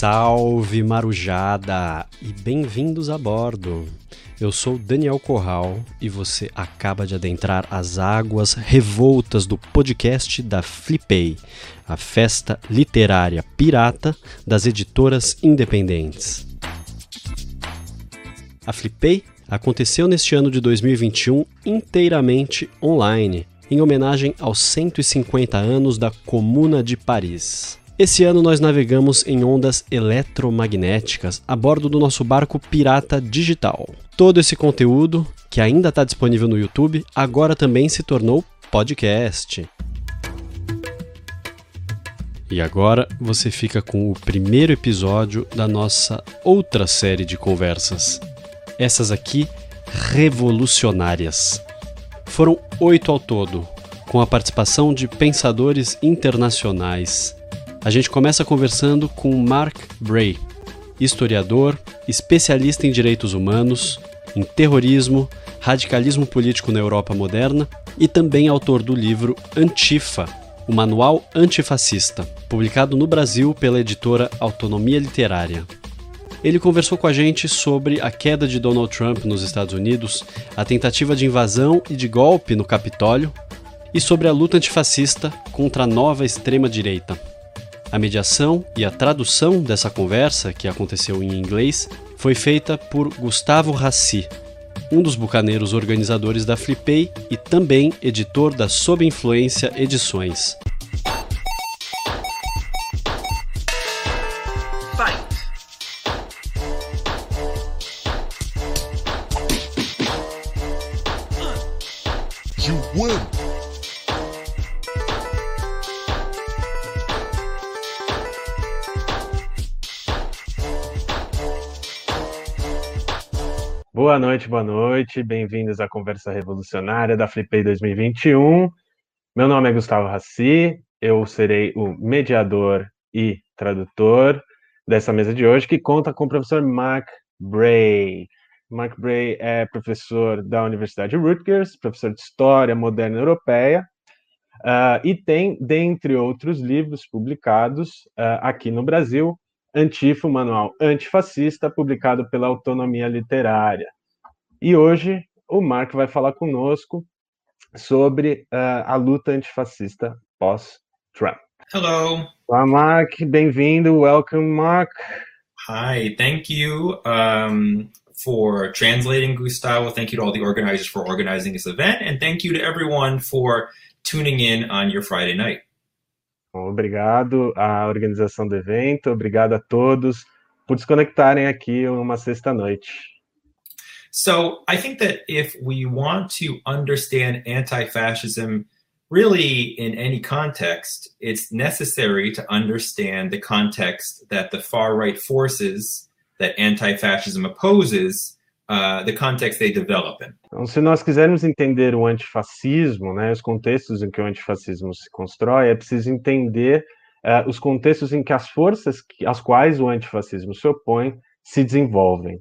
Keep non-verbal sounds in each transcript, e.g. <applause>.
Salve Marujada e bem-vindos a bordo. Eu sou Daniel Corral e você acaba de adentrar as águas revoltas do podcast da Flipei, a festa literária pirata das editoras independentes. A Flipei aconteceu neste ano de 2021 inteiramente online, em homenagem aos 150 anos da Comuna de Paris. Esse ano nós navegamos em ondas eletromagnéticas a bordo do nosso barco pirata digital. Todo esse conteúdo, que ainda está disponível no YouTube, agora também se tornou podcast. E agora você fica com o primeiro episódio da nossa outra série de conversas. Essas aqui revolucionárias. Foram oito ao todo, com a participação de pensadores internacionais a gente começa conversando com Mark Bray, historiador, especialista em direitos humanos, em terrorismo, radicalismo político na Europa moderna e também autor do livro Antifa, o Manual Antifascista, publicado no Brasil pela editora Autonomia Literária. Ele conversou com a gente sobre a queda de Donald Trump nos Estados Unidos, a tentativa de invasão e de golpe no Capitólio e sobre a luta antifascista contra a nova extrema-direita. A mediação e a tradução dessa conversa, que aconteceu em inglês, foi feita por Gustavo Rassi, um dos bucaneiros organizadores da Flipei e também editor da Sob Influência Edições. Boa noite. Bem-vindos à Conversa Revolucionária da Flipei 2021. Meu nome é Gustavo Rassi, eu serei o mediador e tradutor dessa mesa de hoje, que conta com o professor Mark Bray. Mark Bray é professor da Universidade Rutgers, professor de História Moderna Europeia, uh, e tem, dentre outros livros publicados uh, aqui no Brasil, Antifo, Manual Antifascista, publicado pela Autonomia Literária. E hoje o Mark vai falar conosco sobre uh, a luta antifascista pós-Trump. Hello. Olá, Mark. Bem-vindo. Welcome, Mark. Hi. Thank you um, for translating, Gustavo. Thank you to all the organizers for organizing this event. And thank you to everyone for tuning in on your Friday night. Obrigado à organização do evento. Obrigado a todos por se conectarem aqui uma sexta-noite. So I think that if we want to understand anti fascism really in any context, it's necessary to understand the context that the far right forces that anti fascism opposes. Uh, the context they develop in. Então, se nós quisermos entender o antifascismo, né, os contextos em que o antifascismo se constrói, é preciso entender uh, os contextos em que as forças que, às quais o antifascismo se opõe se desenvolvem.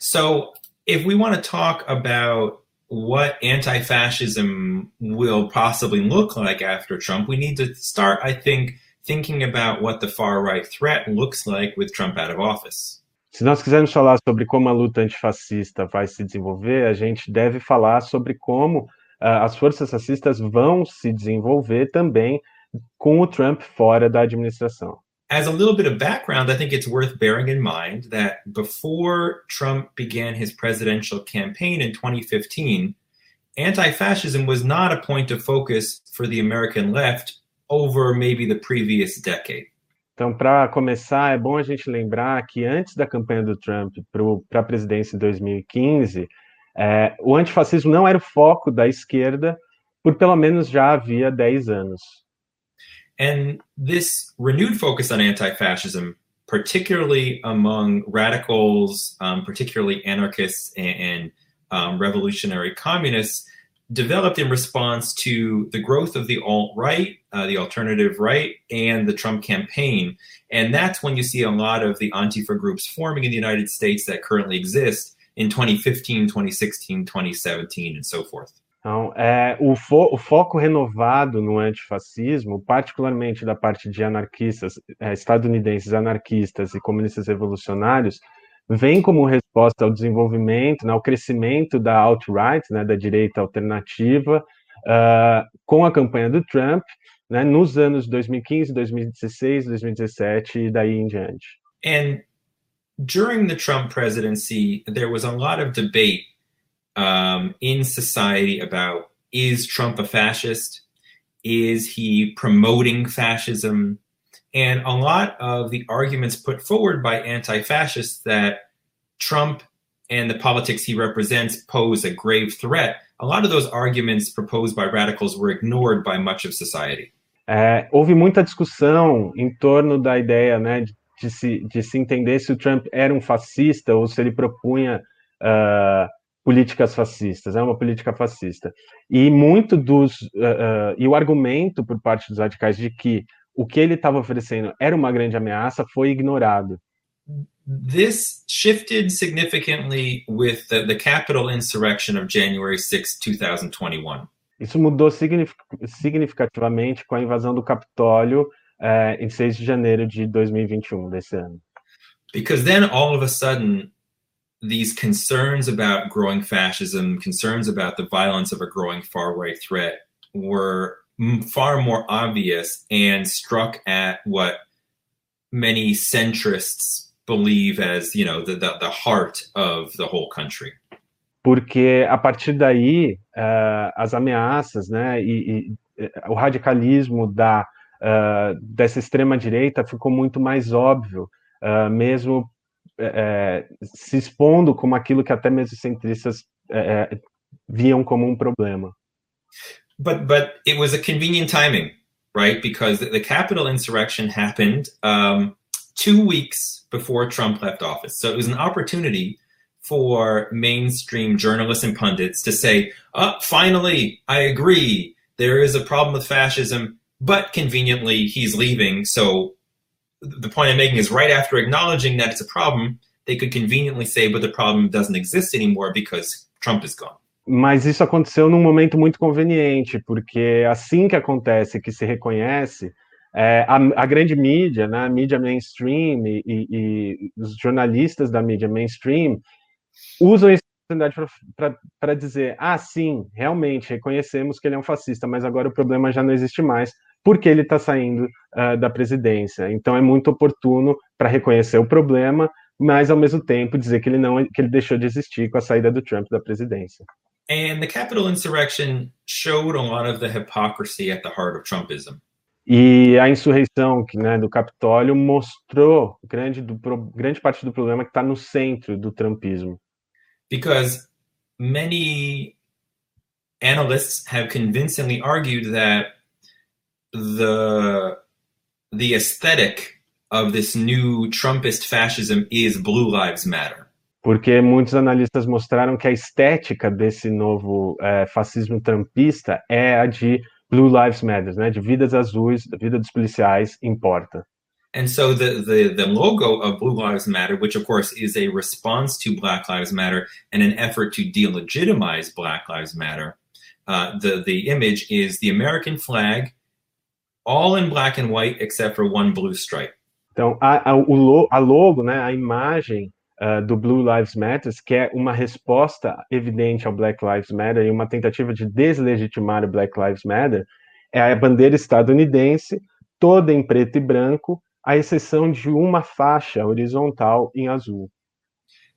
So, if we want to talk about what anti fascism will possibly look like after Trump, we need to start, I think, thinking about what the far right threat looks like with Trump out of office. Se nós quisermos falar sobre como a luta antifascista vai se desenvolver, a gente deve falar sobre como uh, as forças fascistas vão se desenvolver também com o Trump fora da administração. As a little bit of background, I think it's worth bearing in mind that before Trump began his presidential campaign in 2015, anti fascism was not a point of focus for the American left over maybe the previous decade. Então, para começar, é bom a gente lembrar que antes da campanha do Trump para a presidência em 2015, é, o antifascismo não era o foco da esquerda por pelo menos já havia 10 anos. And this renewed focus on anti fascism, particularly among radicals, um, particularly anarchists and, and um, revolutionary communists, developed in response to the growth of the alt right, uh, the alternative right, and the Trump campaign. And that's when you see a lot of the Antifa groups forming in the United States that currently exist in 2015, 2016, 2017, and so forth. Então, é, o, fo o, foco renovado no antifascismo, particularmente da parte de anarquistas, é, estadunidenses anarquistas e comunistas revolucionários, vem como resposta ao desenvolvimento, né, ao crescimento da alt-right, né, da direita alternativa, uh, com a campanha do Trump, né, nos anos 2015, 2016, 2017 e daí em diante. And during the Trump presidency, there was a lot of debate um, in society about is Trump a fascist? Is he promoting fascism? And a lot of the arguments put forward by anti fascists that Trump and the politics he represents pose a grave threat, a lot of those arguments proposed by radicals were ignored by much of society. É, houve muita discussão em torno da ideia né, de, se, de se entender se o Trump era um fascista ou se ele propunha uh, políticas fascistas, é uma política fascista. E muito dos. Uh, uh, e o argumento por parte dos radicais de que o que ele estava oferecendo era uma grande ameaça foi ignorado. This shifted significantly with the, the Capitol insurrection of January 6, 2021. Isso mudou significativamente com a invasão do Capitólio uh, em 6 de janeiro de 2021 desse ano. Because then all of a sudden these concerns about growing fascism, concerns about the violence of a growing far right threat were far more obvious and struck at what many centrists believe as, you know, the, the, the heart of the whole country. Porque a partir daí, uh, as ameaças, né, e, e o radicalismo da, uh, dessa extrema direita ficou muito mais óbvio, uh, mesmo é, se expondo como aquilo que até mesmo centristas é, viam como um problema. But but it was a convenient timing, right? Because the, Capitol insurrection happened um, two weeks before Trump left office, so it was an opportunity for mainstream journalists and pundits to say, oh, finally, I agree. There is a problem with fascism, but conveniently he's leaving, so the point I'm making is right after acknowledging that it's a problem, they could conveniently say, but the problem doesn't exist anymore because Trump is gone. Mas isso aconteceu num momento muito conveniente, porque assim que acontece, que se reconhece, é, a, a, grande mídia, né, a mídia mainstream e, e, e os jornalistas da mídia mainstream usam oportunidade para dizer: ah, sim, realmente reconhecemos que ele é um fascista, mas agora o problema já não existe mais, porque ele está saindo uh, da presidência. Então é muito oportuno para reconhecer o problema, mas ao mesmo tempo dizer que ele não que ele deixou de existir com a saída do Trump da presidência. And the Capitol insurrection showed a lot of the hypocrisy at the heart of Trumpism. E a insurreição né, do Capitólio mostrou grande, do, grande parte do problema que está no centro do Trumpismo. Because many analysts have convincingly argued that the the aesthetic of this new Trumpist fascism is Blue Lives Matter. Porque muitos analistas mostraram que a estética desse novo é, fascismo trumpista é a de Blue Lives Matter, né? De vidas azuis, da vida dos policiais importa. And so the, the, the logo of Blue Lives Matter, which of course is a response to Black Lives Matter and an effort to delegitimize Black Lives Matter, uh, the, the image is the American flag all in black and white except for one blue stripe. Então, a, a, o, a logo, né, a imagem uh, do Blue Lives Matter, que é uma resposta evidente ao Black Lives Matter e uma tentativa de deslegitimar o Black Lives Matter, é a bandeira estadunidense, toda em preto e branco, à exceção de uma faixa horizontal em azul.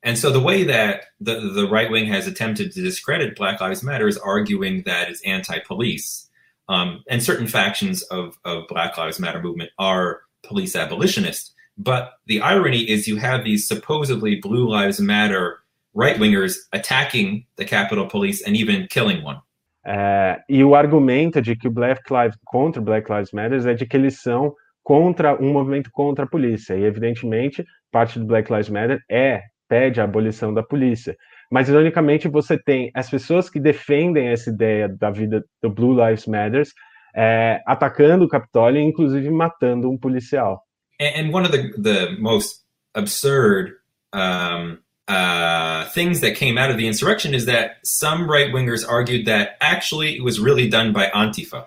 And so the way that the, the right wing has attempted to discredit Black Lives Matter is arguing that it's anti-police. Um, and certain factions of, of Black Lives Matter movement are police abolitionists. But the irony is you have these supposedly Blue Lives Matter right wingers attacking the Capitol Police and even killing one. É, e o argumento de que o Black Lives contra Black Lives Matter é de que eles são contra um movimento contra a polícia. E evidentemente, parte do Black Lives Matter é pede a abolição da polícia. Mas, ironicamente, você tem as pessoas que defendem essa ideia da vida do Blue Lives Matters é, atacando o Capitólio e, inclusive, matando um policial. And one of the, the most absurd um, uh, things that came out of the insurrection is that some right wingers argued that actually it was really done by Antifa.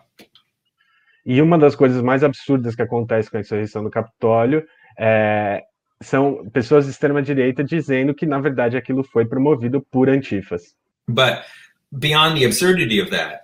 E uma das coisas mais absurdas que acontece com a insurreição do Capitólio é, são pessoas de extrema direita dizendo que na verdade aquilo foi promovido por antifas. But beyond the absurdity of that,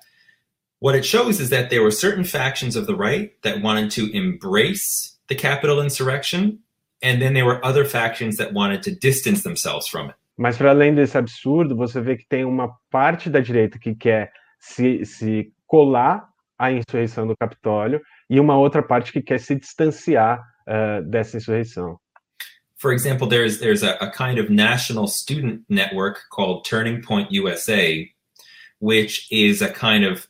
what it shows is that there were certain factions of the right that wanted to embrace the Capitol insurrection and then there were other factions that wanted to distance themselves from it. Mas para além desse absurdo, você vê que tem uma parte da direita que quer se, se colar à insurreição do Capitólio e uma outra parte que quer se distanciar uh, dessa insurreição. For example, there's there's a, a kind of national student network called Turning Point USA, which is a kind of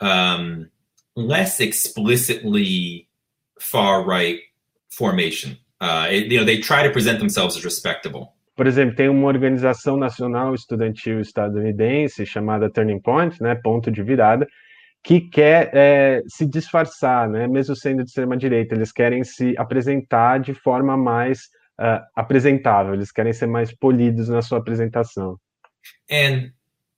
um, less explicitly far right formation. Uh, it, you know, they try to present themselves as respectable. Por exemplo, tem uma organização nacional estudantil estadunidense chamada Turning Point, né, ponto de virada, que quer é, se disfarçar, né, mesmo sendo de extrema direita, eles querem se apresentar de forma mais uh, apresentável, eles querem ser mais polidos na sua apresentação. And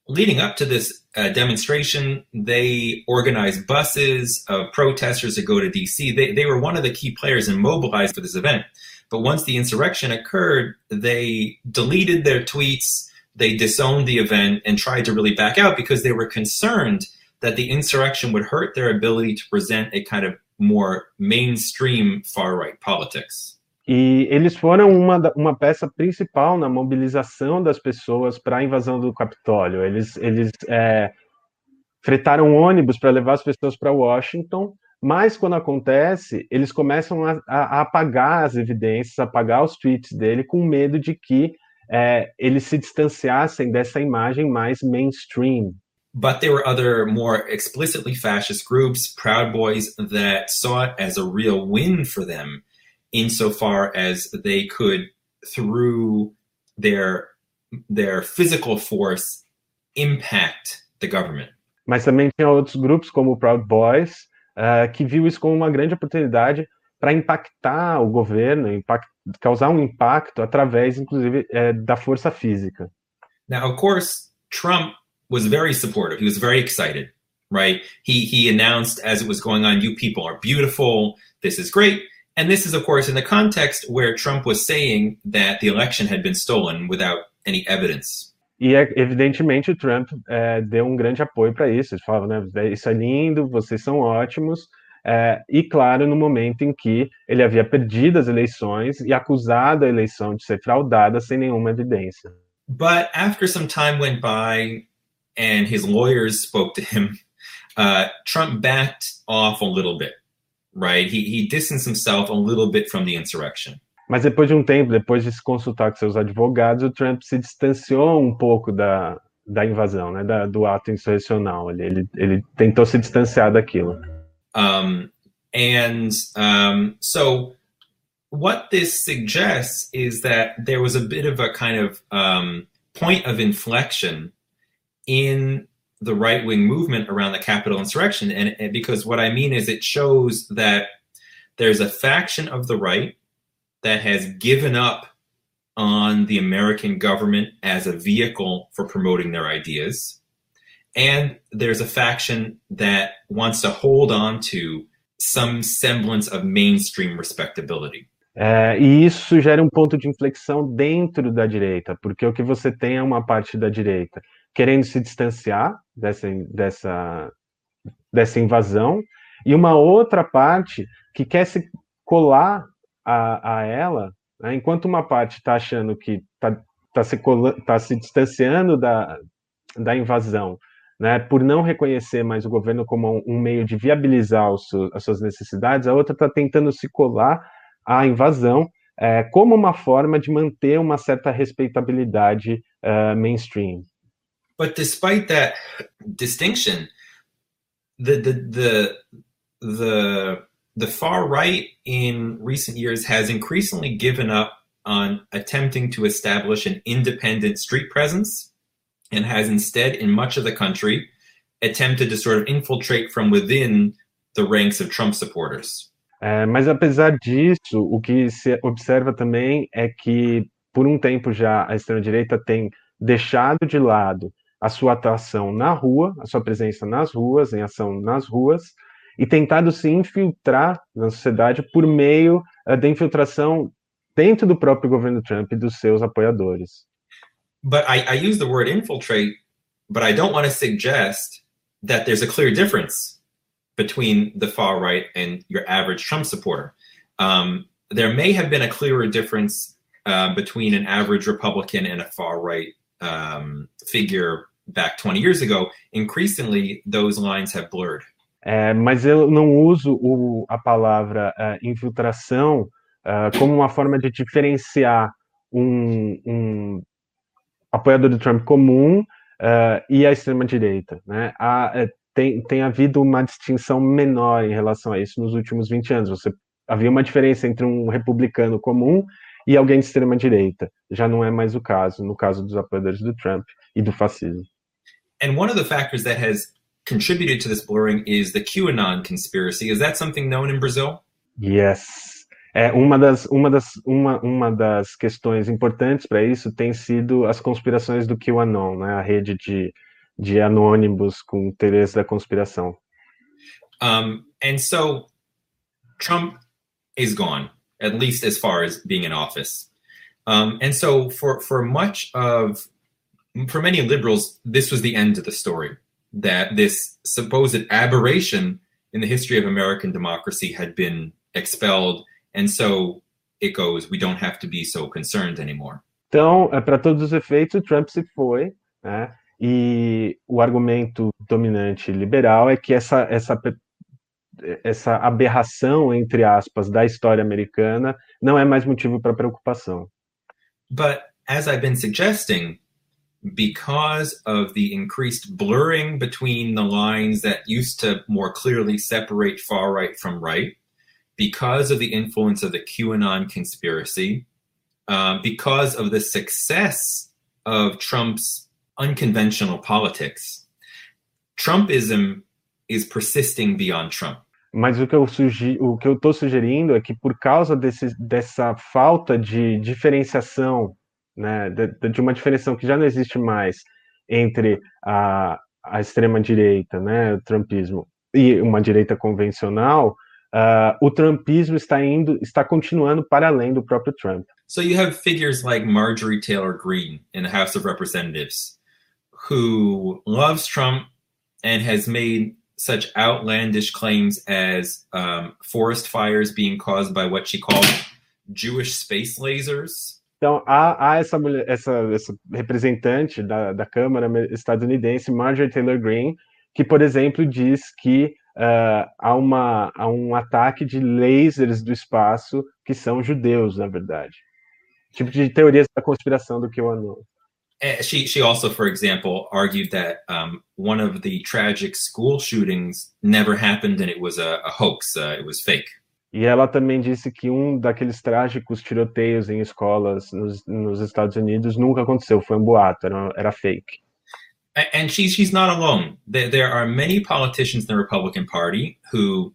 leading up to this uh, demonstration, they organized buses of protesters to go to DC. They, they were one of the key players and mobilized for this event. But once the insurrection occurred, they deleted their tweets, they disowned the event, and tried to really back out because they were concerned that the insurrection would hurt their ability to present a kind of more mainstream far right politics. E eles foram uma, uma peça principal na mobilização das pessoas para a invasão do Capitólio. Eles, eles é, fretaram ônibus para levar as pessoas para Washington, mas quando acontece, eles começam a, a, apagar as evidências, apagar os tweets dele, com medo de que é, eles se distanciassem dessa imagem mais mainstream. But there were other more explicitly fascist groups, Proud Boys, that saw it as a real win for them insofar as they could, through their their physical force, impact the government. Mas também tinha outros grupos como o Proud Boys uh, que viu isso como uma grande oportunidade para impactar o governo, impact, causar um impacto através, inclusive, uh, da força física. Now, of course, Trump was very supportive. He was very excited, right? He he announced as it was going on, "You people are beautiful. This is great." And this is, of course, in the context where Trump was saying that the election had been stolen without any evidence. E evidentemente o Trump é, deu um grande apoio para isso. Ele falava, né, isso é lindo, vocês são ótimos. É, e claro, no momento em que ele havia perdido as eleições e acusado a eleição de ser fraudada sem nenhuma evidência. But after some time went by and his lawyers spoke to him, uh, Trump backed off a little bit right? He, he distanced himself a little bit from the insurrection. Mas depois de um tempo, depois de se consultar com seus advogados, o Trump se distanciou um pouco da, da invasão, né, da, do ato insurrecional. Ele, ele, ele tentou se distanciar daquilo. Um, and um, so what this suggests is that there was a bit of a kind of um, point of inflection in the right wing movement around the Capitol insurrection. And, and, because what I mean is it shows that there's a faction of the right that has given up on the American government as a vehicle for promoting their ideas. And there's a faction that wants to hold on to some semblance of mainstream respectability. É, e isso sugere um ponto de inflexão dentro da direita, porque o que você tem é uma parte da direita querendo se distanciar dessa, dessa, dessa invasão, e uma outra parte que quer se colar a, a ela, né, enquanto uma parte está achando que está tá se, tá se distanciando da, da invasão, né, por não reconhecer mais o governo como um, meio de viabilizar os, as suas necessidades, a outra está tentando se colar à invasão é, como uma forma de manter uma certa respeitabilidade uh, mainstream. But despite that distinction, the the the the the far right in recent years has increasingly given up on attempting to establish an independent street presence and has instead, in much of the country, attempted to sort of infiltrate from within the ranks of Trump supporters. É, mas apesar disso, o que se observa também é que por um tempo já a extrema-direita tem deixado de lado a sua atuação na rua, a sua presença nas ruas, em ação nas ruas, e tentado se infiltrar na sociedade por meio uh, da infiltração dentro do próprio governo Trump e dos seus apoiadores. But I, I use the word infiltrate, but I don't want to suggest that there's a clear difference between the far right and your average Trump supporter. Um, there may have been a clearer difference uh, between an average Republican and a far right um, figure back 20 years ago. Increasingly, those lines have blurred. É, mas eu não uso o, a palavra uh, infiltração uh, como uma forma de diferenciar um, um apoiador do Trump comum uh, e a extrema-direita. Né? É, tem, tem havido uma distinção menor em relação a isso nos últimos 20 anos. Você havia uma diferença entre um republicano comum e alguém de extrema-direita. Já não é mais o caso, no caso dos apoiadores do Trump e do fascismo. And one of the factors that has contributed to this blurring is the QAnon conspiracy. Is that something known in Brazil? Yes. É, uma, das, uma, das, uma, uma das questões importantes para isso tem sido as conspirações do QAnon, né, a rede de, de anônimos com interesse da conspiração. Um, and so Trump is gone, at least as far as being in office. Um, and so for, for much of, for many liberals, this was the end of the story. that this supposed aberration in the history of American democracy had been expelled. And so it goes, we don't have to be so concerned anymore. Então, para todos os efeitos, Trump se foi, né? E o argumento dominante liberal é que essa, essa, essa aberração, entre aspas, da história americana não é mais motivo para preocupação. But as I've been suggesting, because of the increased blurring between the lines that used to more clearly separate far right from right, because of the influence of the QAnon conspiracy, uh, because of the success of Trump's unconventional politics, Trumpism is persisting beyond Trump. Mas o que eu sugi o que eu estou sugerindo é que por causa desse, dessa falta de diferenciação né, de, de, uma diferença que já não existe mais entre a, a extrema-direita, né, o trumpismo, e uma direita convencional, uh, o trumpismo está indo, está continuando para além do próprio Trump. So you have figures like Marjorie Taylor Greene in the House of Representatives, who loves Trump and has made such outlandish claims as um, forest fires being caused by what she called Jewish space lasers. Então, há, há essa, mulher, essa, essa representante da, da Câmara estadunidense, Marjorie Taylor Greene, que, por exemplo, diz que uh, há, uma, há um ataque de lasers do espaço que são judeus, na verdade. Tipo de teorias da conspiração do que eu ando. Eh, she she also, for example, argued that um, one of the tragic school shootings never happened and it was a, a hoax, uh, it was fake. E ela também disse que um daqueles trágicos tiroteios em escolas nos, nos Estados Unidos nunca aconteceu, foi um boato, era, era fake. And she's she's not alone. There, there are many politicians in the Republican Party who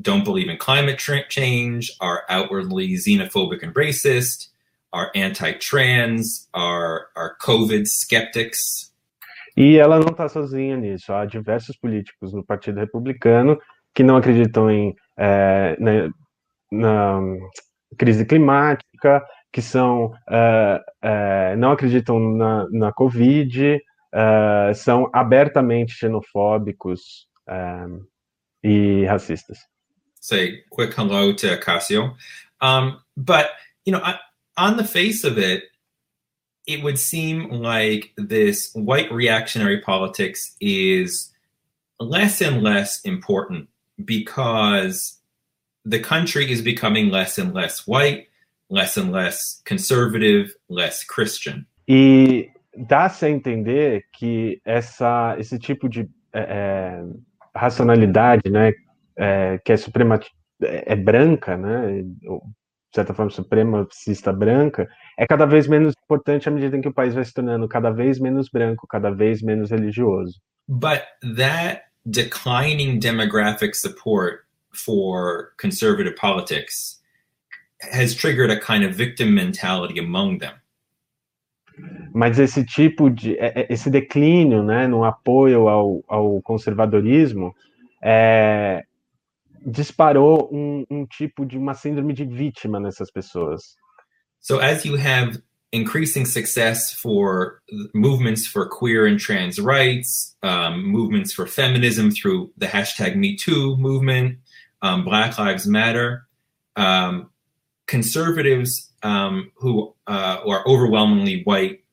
don't believe in climate change, are outwardly xenophobic and racist, are anti-trans, are are COVID skeptics. E ela não está sozinha nisso. Há diversos políticos no Partido Republicano que não acreditam em é, na, na, crise climática, que são é, é, não acreditam na, na Covid, é, são abertamente xenofóbicos é, e racistas. Say quick hello to Cassio, um, but you know, on the face of it, it would seem like this white reactionary politics is less and less important because the country is becoming less and less white, less and less conservative, less Christian. E dá-se a entender que essa, esse tipo de é, racionalidade, né, é, que é, é branca, né, de certa forma supremacista branca, é cada vez menos importante à medida em que o país vai se tornando cada vez menos branco, cada vez menos religioso. But that declining demographic support for conservative politics has triggered a kind of victim mentality among them. mas esse tipo de é, é, esse declínio, né, no apoio ao, ao conservadorismo, é, disparou um, um tipo de uma síndrome de vítima nessas pessoas. So as you have increasing success for movements for queer and trans rights, um, movements for feminism through the hashtag MeToo movement, um, Black Lives Matter, um, conservatives um, who uh, are overwhelmingly white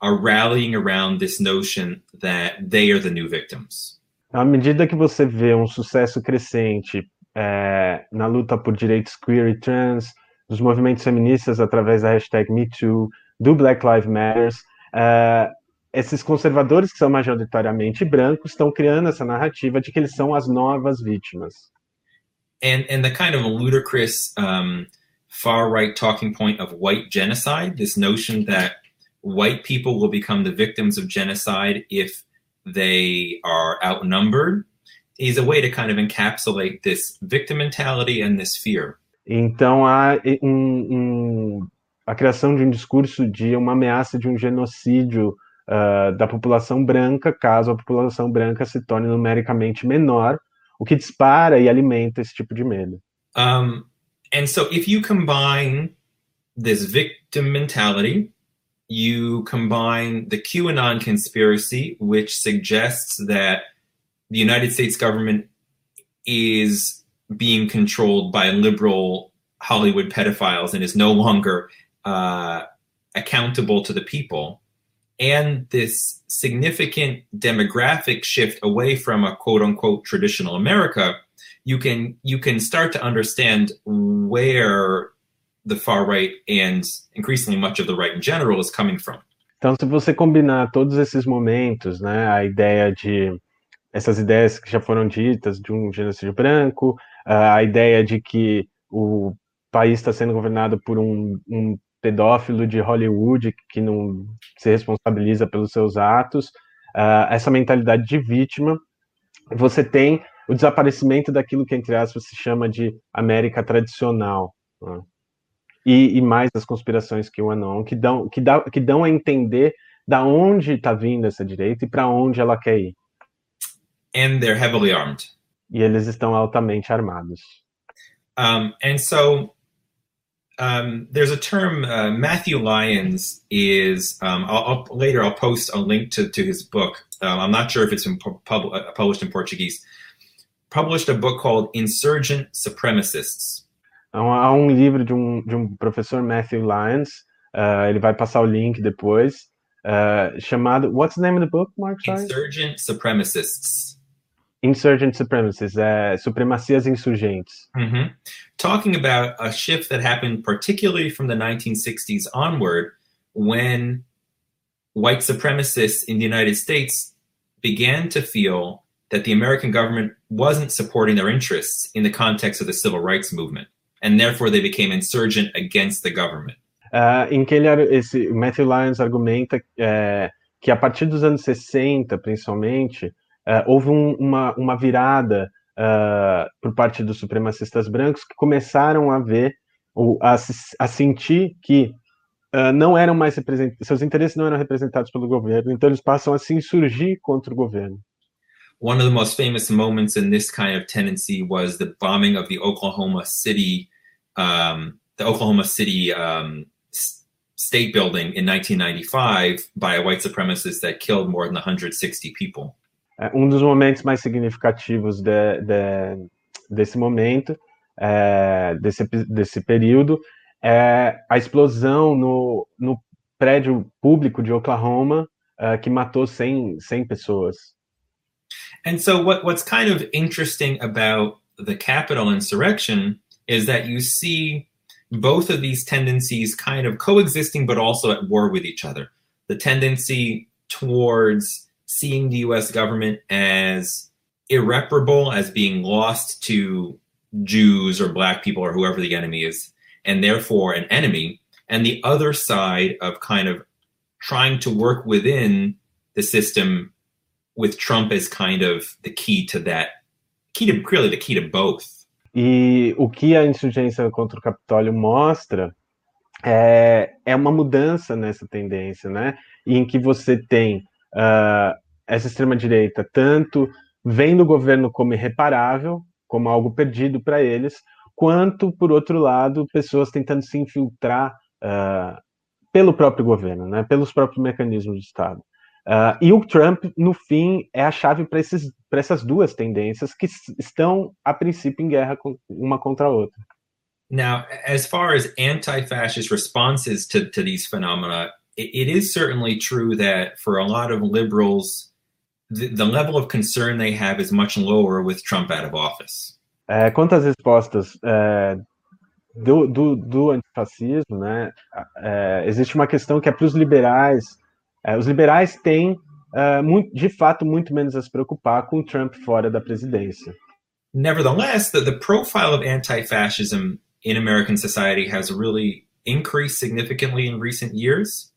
are rallying around this notion that they are the new victims. À medida que você vê um sucesso crescente é, na luta por direitos queer e trans, dos movimentos feministas através da hashtag MeToo, do Black Lives Matter, é, esses conservadores que são majoritariamente brancos estão criando essa narrativa de que eles são as novas vítimas. And, and the kind of ludicrous um, far right talking point of white genocide, this notion that white people will become the victims of genocide if they are outnumbered is a way to kind of encapsulate this victim mentality and this fear. Então há um, um, a criação de um discurso de uma ameaça de um genocídio uh, da população branca, caso a população branca se torne numericamente menor, o que dispara e alimenta esse tipo de medo. Um, and so if you combine this victim mentality you combine the QAnon conspiracy, which suggests that the United States government is being controlled by liberal Hollywood pedophiles and is no longer uh, accountable to the people, and this significant demographic shift away from a quote unquote traditional America, you can you can start to understand where the far right and increasingly much of the right in general is coming from. Então, se você combinar todos esses momentos, né, a ideia de essas ideias que já foram ditas de um genocídio branco, a ideia de que o país está sendo governado por um, um pedófilo de Hollywood que não se responsabiliza pelos seus atos, essa mentalidade de vítima, você tem o desaparecimento daquilo que, entre aspas, se chama de América tradicional. Né? E, e mais as conspirações que o Anon, que dão, que, dá, que dão a entender da onde está vindo essa direita e para onde ela quer ir. And they're heavily armed. E eles estão altamente armados. Um, and so um, there's a term uh, Matthew Lyons is um, I'll, I'll, later I'll post a link to, to his book. Um, I'm not sure if it's been pub- uh, published in Portuguese. Published a book called Insurgent Supremacists. Há um livro de um, de um professor Matthew Lyons, uh, ele vai passar o link depois, uh, chamado What's the name of the book, Mark? Sorry? Insurgent Supremacists. Insurgent Supremacists, é, Supremacias Insurgentes. Mm -hmm. Talking about a shift that happened particularly from the 1960s onward when white supremacists in the United States began to feel that the American government wasn't supporting their interests in the context of the civil rights movement and therefore they became insurgent against the government. Uh, em que ele, esse Matthew Lyons argumenta é, que a partir dos anos 60, principalmente, uh, houve um, uma, uma virada uh, por parte dos supremacistas brancos que começaram a ver, ou a, a sentir que não eram mais representados, seus interesses não eram representados pelo governo, então eles passam a se insurgir contra o governo. One of the most famous moments in this kind of tendency was the bombing of the Oklahoma City um, the Oklahoma City um, state building in 1995 by a white supremacist that killed more than 160 people. Um dos momentos mais significativos de, de, desse momento, é, desse, desse período, é a explosão no, no prédio público de Oklahoma uh, que matou 100, 100 pessoas. And so, what, what's kind of interesting about the Capitol insurrection is that you see both of these tendencies kind of coexisting, but also at war with each other. The tendency towards seeing the US government as irreparable, as being lost to Jews or black people or whoever the enemy is, and therefore an enemy. And the other side of kind of trying to work within the system with Trump as kind of the key to that, key to really the key to both. E o que a insurgência contra o Capitólio mostra é, é uma mudança nessa tendência, né? Em que você tem uh, essa extrema-direita tanto vendo o governo como irreparável, como algo perdido para eles, quanto, por outro lado, pessoas tentando se infiltrar uh, pelo próprio governo, né, pelos próprios mecanismos do Estado. Uh, e o Trump, no fim, é a chave para essas duas tendências que estão, a princípio, em guerra com, uma contra a outra. Now, as far as anti-fascist responses to, to these phenomena, it, it is certainly true that for a lot of liberals, the, the, level of concern they have is much lower with Trump out of office. É, quanto às respostas é, do, do, do, antifascismo, né, é, existe uma questão que é para os liberais. É, os liberais têm, é, muito, de fato, muito menos a se preocupar com Trump fora da presidência. Nevertheless, the, the profile of anti-fascism in American society has really increased significantly in recent years.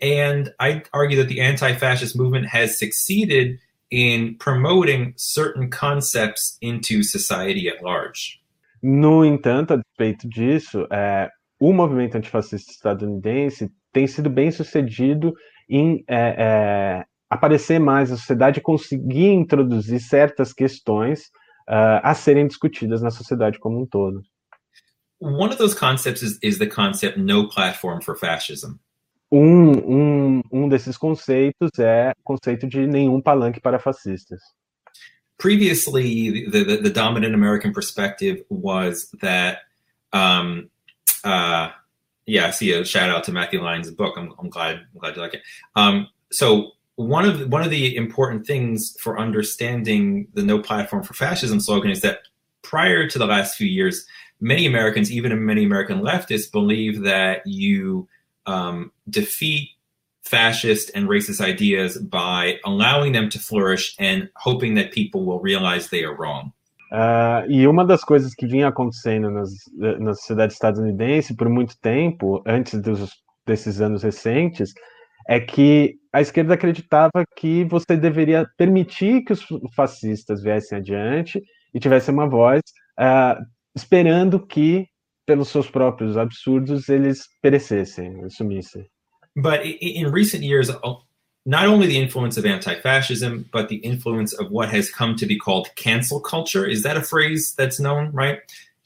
And I argue that the anti fascist movement has succeeded in promoting certain concepts into society at large. No entanto, a despeito disso, é, o movimento antifascista estadunidense tem sido bem sucedido em é, é, aparecer mais na sociedade e conseguir introduzir certas questões uh, a serem discutidas na sociedade como um todo. One of those concepts is, is the concept no platform for fascism. Um, um, um desses conceitos é o conceito de nenhum palanque para fascistas. Previously, the, the, the dominant American perspective was that, um, uh, yeah, I see a shout out to Matthew Lyons' book. I'm, I'm glad, I'm glad you like it. Um, so one of the, one of the important things for understanding the No Platform for Fascism slogan is that prior to the last few years, many Americans, even many American leftists, believe that you um, defeat fascist and racist ideas by allowing them to flourish and hoping that people will realize they are wrong. Uh, e uma das coisas que vinha acontecendo nas, na sociedade estadunidense por muito tempo, antes dos, desses anos recentes, é que a esquerda acreditava que você deveria permitir que os fascistas viessem adiante e tivessem uma voz, uh, esperando que pelos seus próprios absurdos, eles perecessem, sumissem. But in recent years, not only the influence of anti-fascism, but the influence of what has come to be called cancel culture. Is that a phrase that's known, right?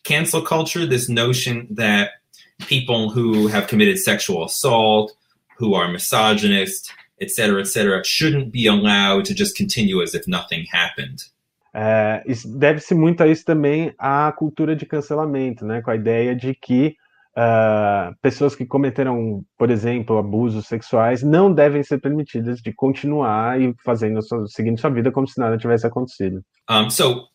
Cancel culture, this notion that people who have committed sexual assault, who are misogynist, et cetera, et cetera, shouldn't be allowed to just continue as if nothing happened. É, Deve-se muito a isso também a cultura de cancelamento, né? Com a ideia de que uh, pessoas que cometeram, por exemplo, abusos sexuais não devem ser permitidas de continuar e fazendo seguindo sua vida como se nada tivesse acontecido. Um, so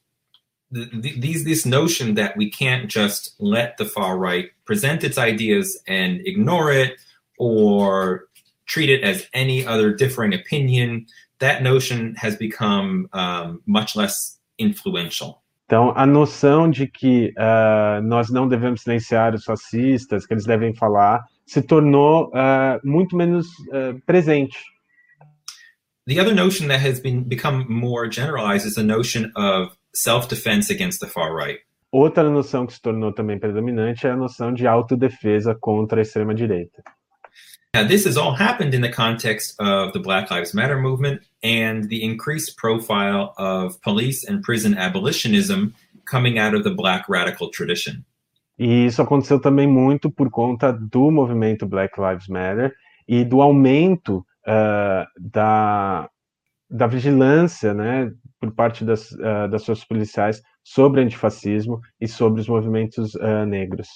these this notion that we can't just let the far right present its ideas and ignore it or treat it as any other differing opinion that notion has become um, much less influential. Então, a noção de que uh, nós não devemos silenciar os fascistas, que eles devem falar, se tornou uh, muito menos uh, presente. The other notion that has been become more generalized is the notion of self-defense against the far right. Outra noção que se tornou também predominante é a noção de autodefesa contra a extrema direita. Now, this has all happened in the context of the Black Lives Matter movement and the increased profile of police and prison abolitionism coming out of the Black radical tradition. E isso aconteceu também muito por conta do movimento Black Lives Matter e do aumento uh, da, da vigilância né, por parte das, uh, das suas policiais sobre antifascismo e sobre os movimentos uh, negros.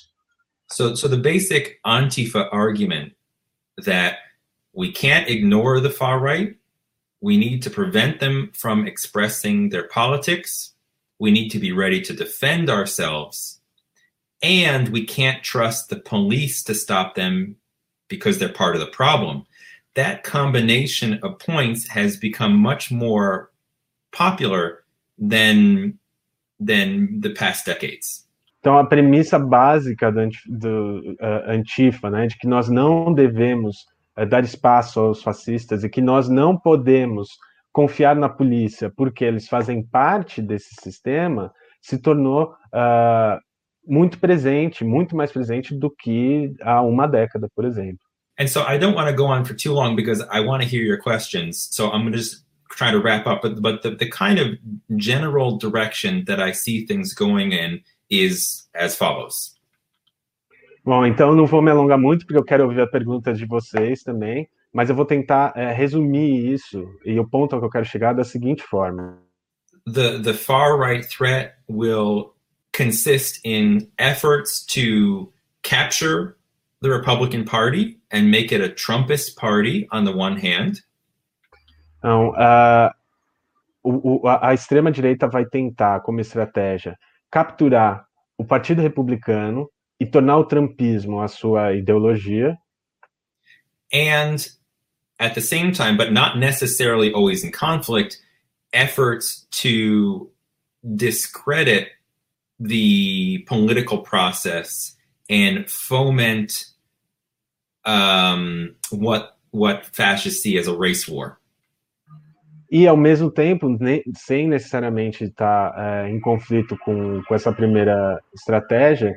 So, so the basic Antifa argument that we can't ignore the far right. We need to prevent them from expressing their politics. We need to be ready to defend ourselves. And we can't trust the police to stop them because they're part of the problem. That combination of points has become much more popular than than the past decades. Então, a premissa básica do, do uh, Antifa, né, de que nós não devemos dar espaço aos fascistas e que nós não podemos confiar na polícia porque eles fazem parte desse sistema, se tornou uh, muito presente, muito mais presente do que há uma década, por exemplo. And so I don't want to go on for too long because I want to hear your questions. So I'm going to just try to wrap up. But but the, the kind of general direction that I see things going in is as follows. Bom, então não vou me alongar muito porque eu quero ouvir as perguntas de vocês também, mas eu vou tentar é, resumir isso e o ponto ao que eu quero chegar da seguinte forma. The the far right threat will consist in efforts to capture the Republican Party and make it a Trumpist party on the one hand. Então, uh, o, o, a extrema-direita vai tentar, como estratégia, capturar o Partido Republicano e tornar o Trumpismo a sua ideologia. And at the same time, but not necessarily always in conflict, efforts to discredit the political process and foment um, what what fascists see as a race war. E ao mesmo tempo, ne sem necessariamente estar é, em conflito com, com essa primeira estratégia,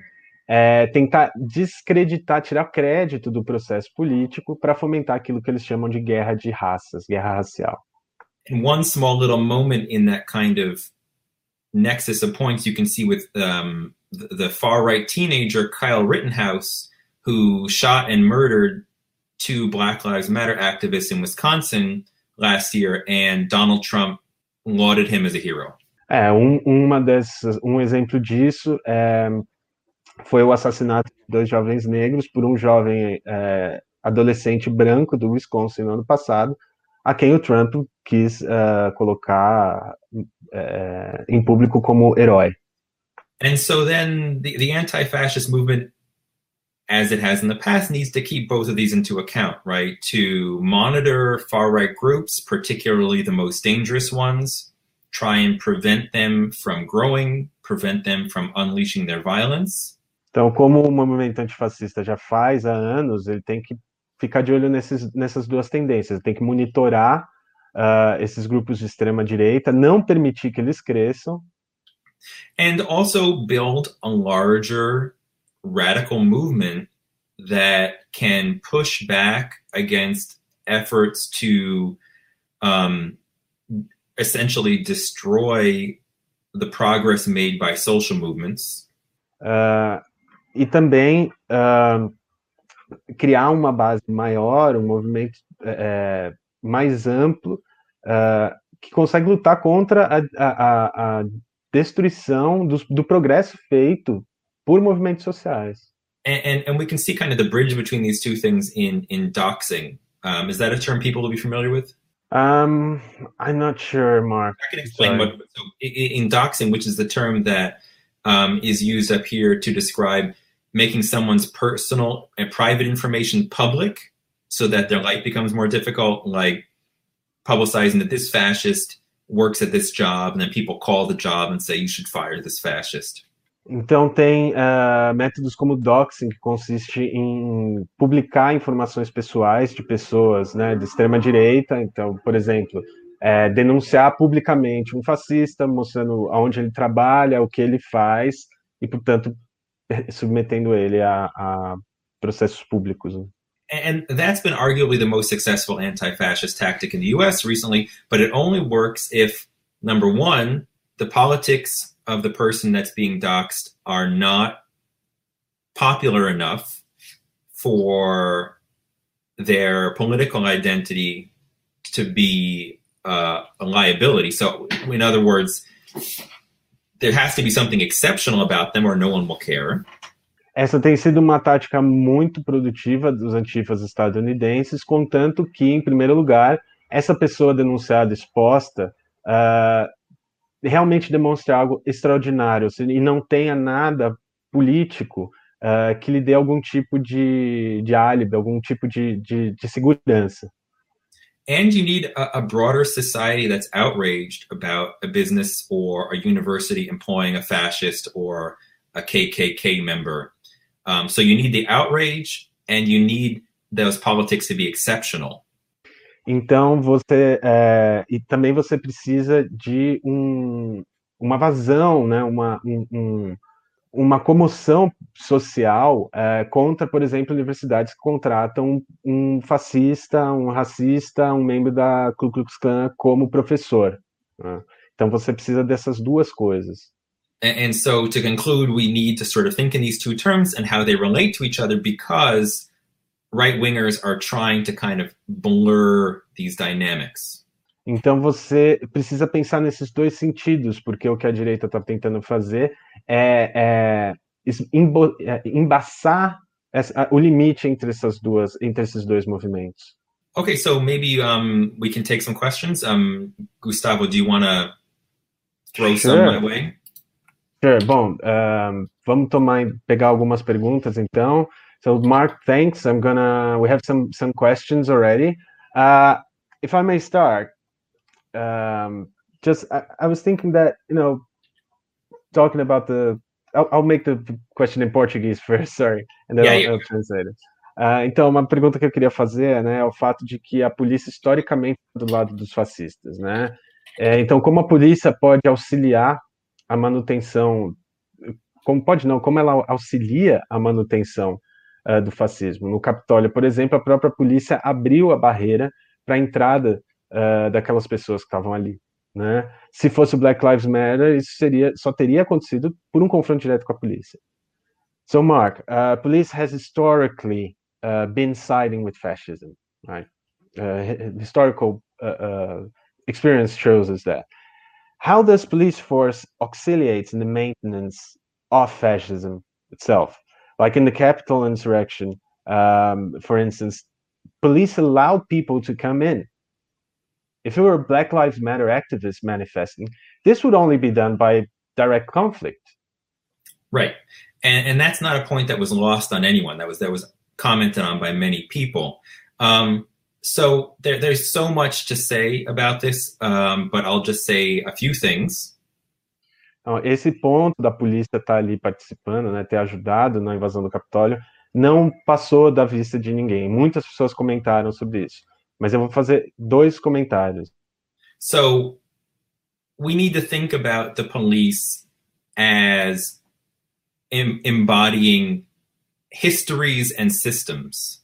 é, tentar descreditar, tirar crédito do processo político para fomentar aquilo que eles chamam de guerra de raças, guerra racial. And one small little moment in that kind of nexus of points you can see with um, the, far right teenager Kyle Rittenhouse, who shot and murdered two Black Lives Matter activists in Wisconsin last year, and Donald Trump lauded him as a hero. É, um, uma dessas, um exemplo disso é, foi o assassinato de dois jovens negros por um jovem é, adolescente branco do Wisconsin no ano passado, a quem o Trump quis uh, colocar uh, em público como herói. And so then the, the anti-fascist movement, as it has in the past, needs to keep both of these into account, right? To monitor far-right groups, particularly the most dangerous ones, try and prevent them from growing, prevent them from unleashing their violence. Então, como o movimento antifascista já faz há anos, ele tem que ficar de olho nesses, nessas duas tendências, tem que monitorar uh, esses grupos de extrema direita, não permitir que eles cresçam. And also build a larger radical movement that can push back against efforts to um, essentially destroy the progress made by social movements. Uh, e também uh, criar uma base maior, um movimento é, mais amplo, uh, que consegue lutar contra a, a, a destruição do, do, progresso feito por movimentos sociais. And, and, and, we can see kind of the bridge between these two things in, in doxing. Um, is that a term people will be familiar with? Um, I'm not sure, Mark. I can explain Sorry. what. So in, in doxing, which is the term that um, is used up here to describe making someone's personal and private information public so that their life becomes more difficult, like publicizing that this fascist works at this job, and then people call the job and say you should fire this fascist. Então tem uh, métodos como doxing, que consiste em publicar informações pessoais de pessoas né, de extrema direita. Então, por exemplo, é, denunciar publicamente um fascista, mostrando aonde ele trabalha, o que ele faz, e, portanto, <laughs> submetendo ele a, a processos públicos. And that's been arguably the most successful anti fascist tactic in the US recently, but it only works if, number one, the politics of the person that's being doxxed are not popular enough for their political identity to be uh, a liability. So, in other words, there has to be something exceptional about them or no one will care. Essa tem sido uma tática muito produtiva dos antifas estadunidenses, contanto que, em primeiro lugar, essa pessoa denunciada, exposta, uh, realmente demonstre algo extraordinário e não tenha nada político uh, que lhe dê algum tipo de, de álibi, algum tipo de, de, de segurança. And you need a, a, broader society that's outraged about a business or a university employing a fascist or a KKK member. Um, so you need the outrage and you need those politics to be exceptional. Então você é, e também você precisa de um, uma vazão, né? Uma, um, um, uma comoção social é, contra, por exemplo, universidades que contratam um fascista, um racista, um membro da Ku Klux Klan como professor. Né? Então você precisa dessas duas coisas. And, so, to conclude, we need to sort of think in these two terms and how they relate to each other because right wingers are trying to kind of blur these dynamics. Então você precisa pensar nesses dois sentidos, porque o que a direita está tentando fazer é, é, é embaçar essa, o limite entre essas duas, entre esses dois movimentos. Okay, so maybe um, we can take some questions. Um, Gustavo, do you want to throw sure. some my way? Sure. Bom, um, vamos tomar pegar algumas perguntas então. So Mark, thanks. I'm gonna. We have some some questions already. Uh, if I may start, um, just I, I, was thinking that you know, talking about the. I'll, I'll, make the question in Portuguese <laughs> first. Sorry, and then yeah, I'll, yeah. I'll translate it. Uh, então, uma pergunta que eu queria fazer né, é o fato de que a polícia historicamente do lado dos fascistas. Né? É, então, como a polícia pode auxiliar a manutenção, como pode não, como ela auxilia a manutenção uh, do fascismo. No Capitólio, por exemplo, a própria polícia abriu a barreira para a entrada uh, daquelas pessoas que estavam ali. Né? Se fosse o Black Lives Matter, isso seria, só teria acontecido por um confronto direto com a polícia. So, Mark, uh, police has historically uh, been siding with fascism, right? Uh, historical uh, experience shows us that. How does police force auxiliates in the maintenance of fascism itself? Like in the Capitol insurrection, um, for instance, police allowed people to come in. If it were Black Lives Matter activists manifesting, this would only be done by direct conflict. Right, and and that's not a point that was lost on anyone. That was that was commented on by many people. Um, so there, there's so much to say about this, um, but I'll just say a few things. Esse ponto da polícia estar ali participando, né, ter ajudado na invasão do Capitólio, não passou da vista de ninguém. Muitas pessoas comentaram sobre isso, mas eu vou fazer dois comentários. So we need to think about the police as embodying histories and systems.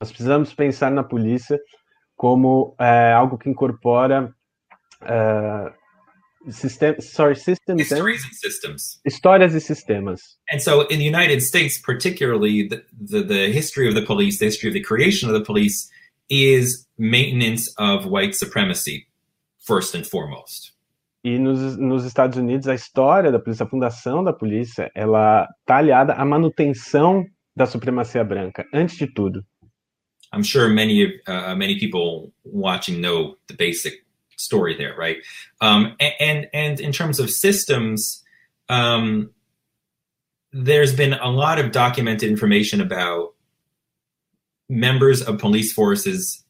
Nós precisamos pensar na polícia como é, algo que incorpora uh, system, sorry, systems histories and, and systems. Histórias e sistemas. And so in the United States, particularly, the, the, the history of the police, the history of the creation of the police is maintenance of white supremacy, first and foremost. E nos, nos Estados Unidos, a história da polícia, a fundação da polícia, ela está aliada à manutenção da supremacia branca, antes de tudo. I'm sure many uh, many people watching know the basic story there, right? Um, and and in terms of systems, um, there's been a lot of documented information about members of police forces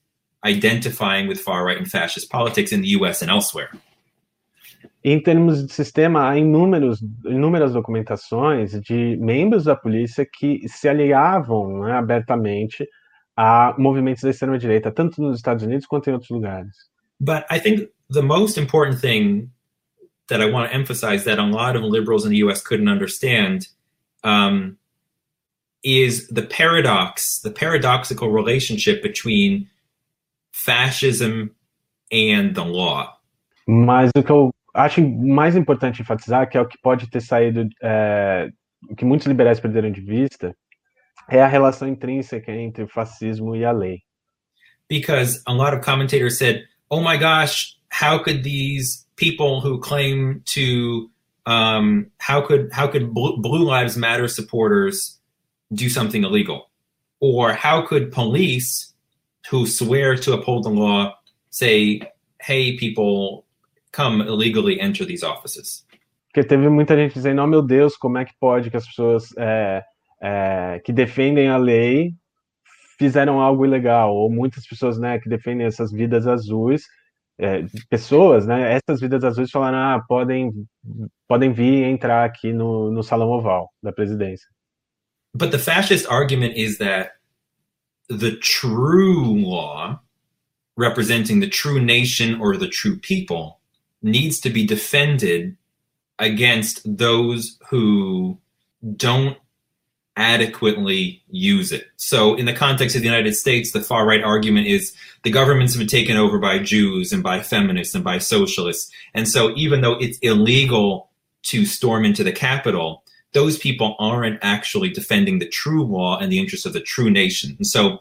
identifying with far right and fascist politics in the U.S. and elsewhere. Em termos de sistema, há inúmeros, inúmeras documentações de membros da polícia que se aliavam né, abertamente a movimentos da extrema direita, tanto nos Estados Unidos quanto em outros lugares. But I think the most important thing that I want to emphasize that a lot of liberals in the U.S. couldn't understand um, is the paradox, the paradoxical relationship between fascism and the law. Mas o que eu acho mais importante enfatizar, que é o que pode ter saído, é, o que muitos liberais perderam de vista, é a relação intrínseca entre o fascismo e a lei. Because a lot of commentators said, "Oh my gosh, how could these people who claim to um, how could how could Blue Lives Matter supporters do something illegal, or how could police who swear to uphold the law say, "Hey, people, come illegally enter these offices"?" Porque teve muita gente dizendo, "Oh meu Deus, como é que pode que as pessoas é, é, que defendem a lei fizeram algo ilegal, ou muitas pessoas né, que defendem essas vidas azuis, é, pessoas, né, essas vidas azuis falaram, ah, podem, podem vir entrar aqui no, no salão oval da presidência. But the fascist argument is that the true law, representing the true nation or the true people, needs to be defended against those who don't adequately use it. So, in the context of the United States, the far right argument is the government's been taken over by Jews and by feminists and by socialists. And so, even though it's illegal to storm into the Capitol, those people aren't actually defending the true law and the interests of the true nation. And so,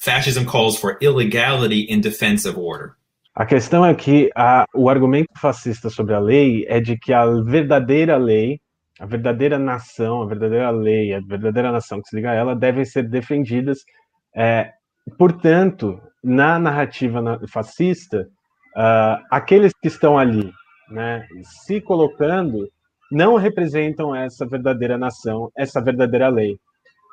fascism calls for illegality in defense of order. A questão é que a, o argumento fascista sobre a lei é de que a verdadeira lei a verdadeira nação, a verdadeira lei, a verdadeira nação que se liga a ela devem ser defendidas. É, portanto, na narrativa fascista, uh, aqueles que estão ali, né, se colocando, não representam essa verdadeira nação, essa verdadeira lei.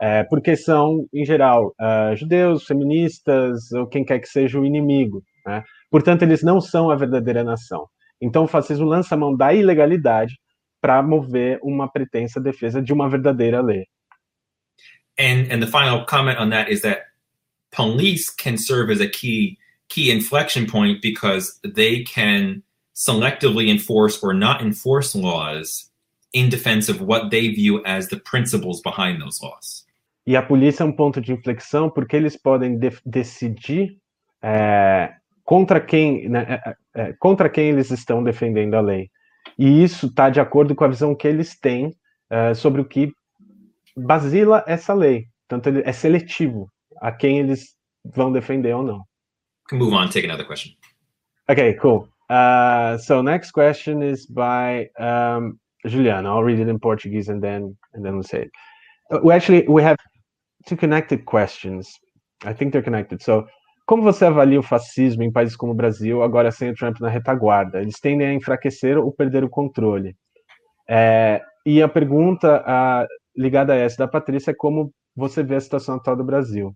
É, porque são, em geral, uh, judeus, feministas, ou quem quer que seja o inimigo. Né? Portanto, eles não são a verdadeira nação. Então, o fascismo lança a mão da ilegalidade para mover uma pretensa defesa de uma verdadeira lei. And and the final comment on that is that police can serve as a key key inflection point because they can selectively enforce or not enforce laws in defense of what they view as the principles behind those laws. E a polícia é um ponto de inflexão porque eles podem de decidir é, contra quem, né, é, é, contra quem eles estão defendendo a lei. E isso está de acordo com a visão que eles têm uh, sobre o que basila essa lei. Tanto ele é seletivo a quem eles vão defender ou não. move on, take another question. Okay, cool. Uh, so next question is by um, Juliana. I'll read it in Portuguese and then and then we'll say it. Uh, we actually we have two connected questions. I think they're connected. So Como você avalia o fascismo em países como o Brasil, agora sem o Trump na retaguarda? Eles tendem a enfraquecer ou perder o controle? É, e a pergunta ligada a essa da Patrícia é como você vê a situação atual do Brasil.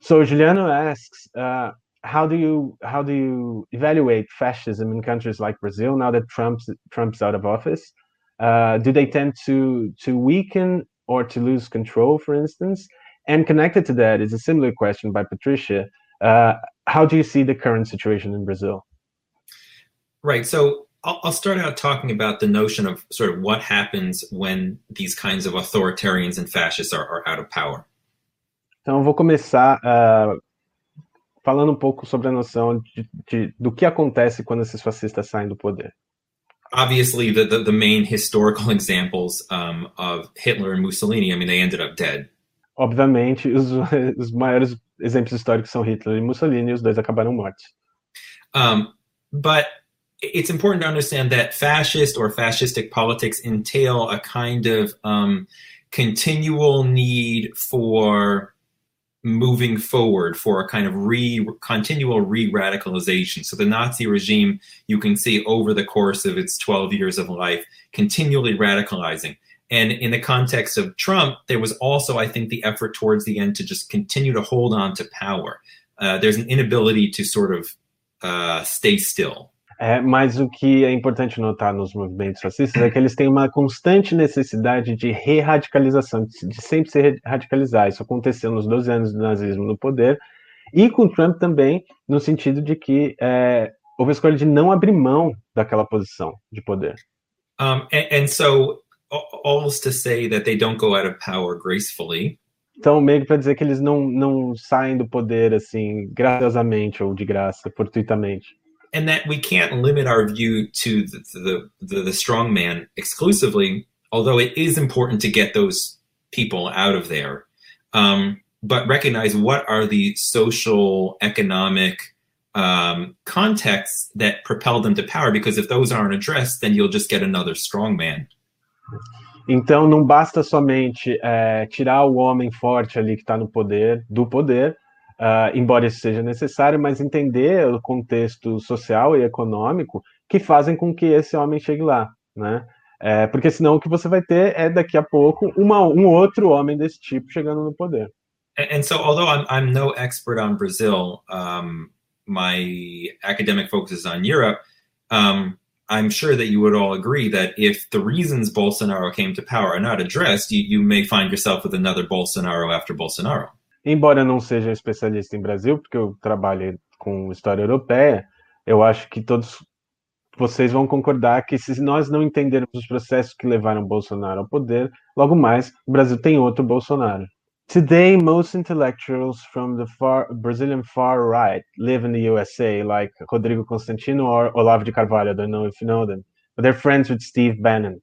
So Juliano asks, uh, how do you how do you evaluate fascism in countries like Brazil now that Trump's Trump's out of office? Uh, do they tend to to weaken or to lose control, for instance? And connected to that is a similar question by Patricia. Uh, how do you see the current situation in Brazil? Right. So I'll, I'll, start out talking about the notion of sort of what happens when these kinds of authoritarians and fascists are, are out of power. Então, vou começar uh, falando um pouco sobre a noção de, de, do que acontece quando esses fascistas saem do poder. Obviously, the, the, the main historical <laughs> examples um, of Hitler and Mussolini, I mean, they ended up dead. Obviamente, os, <laughs> os maiores exemplos históricos são Hitler e Mussolini, e os dois acabaram mortos. Um, but it's important to understand that fascist or fascistic politics entail a kind of um, continual need for moving forward for a kind of re continual re-radicalization so the nazi regime you can see over the course of its 12 years of life continually radicalizing and in the context of Trump, there was also, I think, the effort towards the end to just continue to hold on to power. Uh, there's an inability to sort of uh, stay still. É, mas o que é importante notar nos movimentos fascistas é que eles têm uma constante necessidade de re-radicalização, de, sempre se radicalizar. Isso aconteceu nos 12 anos do nazismo no poder, e com Trump também, no sentido de que é, houve a escolha de não abrir mão daquela posição de poder. Um, and, and so to say that they don't go out of power gracefully. Então, meio que para dizer que eles não, não saem do poder assim, graciosamente ou de graça, fortuitamente. And that we can't limit our view to the, the, the, the strong man exclusively, although it is important to get those people out of there. Um, but recognize what are the social, economic um, contexts that propel them to power, because if those aren't addressed, then you'll just get another strong man. Então não basta somente é, tirar o homem forte ali que está no poder do poder, uh, embora isso seja necessário, mas entender o contexto social e econômico que fazem com que esse homem chegue lá, né? É, porque senão o que você vai ter é daqui a pouco uma, um outro homem desse tipo chegando no poder. And, so, although I'm, I'm no expert on Brazil, um, my academic focus is on Europe. Um, I'm sure that you would all agree that if the reasons Bolsonaro came to power are not addressed, you, you may find yourself with another Bolsonaro after Bolsonaro. Embora eu não seja especialista em Brasil, porque eu trabalho com história europeia, eu acho que todos vocês vão concordar que se nós não entendermos os processos que levaram Bolsonaro ao poder, logo mais o Brasil tem outro Bolsonaro. Today, most intellectuals from the far, Brazilian far right live in the USA, like Rodrigo Constantino or Olavo de Carvalho. I don't know if you know them, but they're friends with Steve Bannon.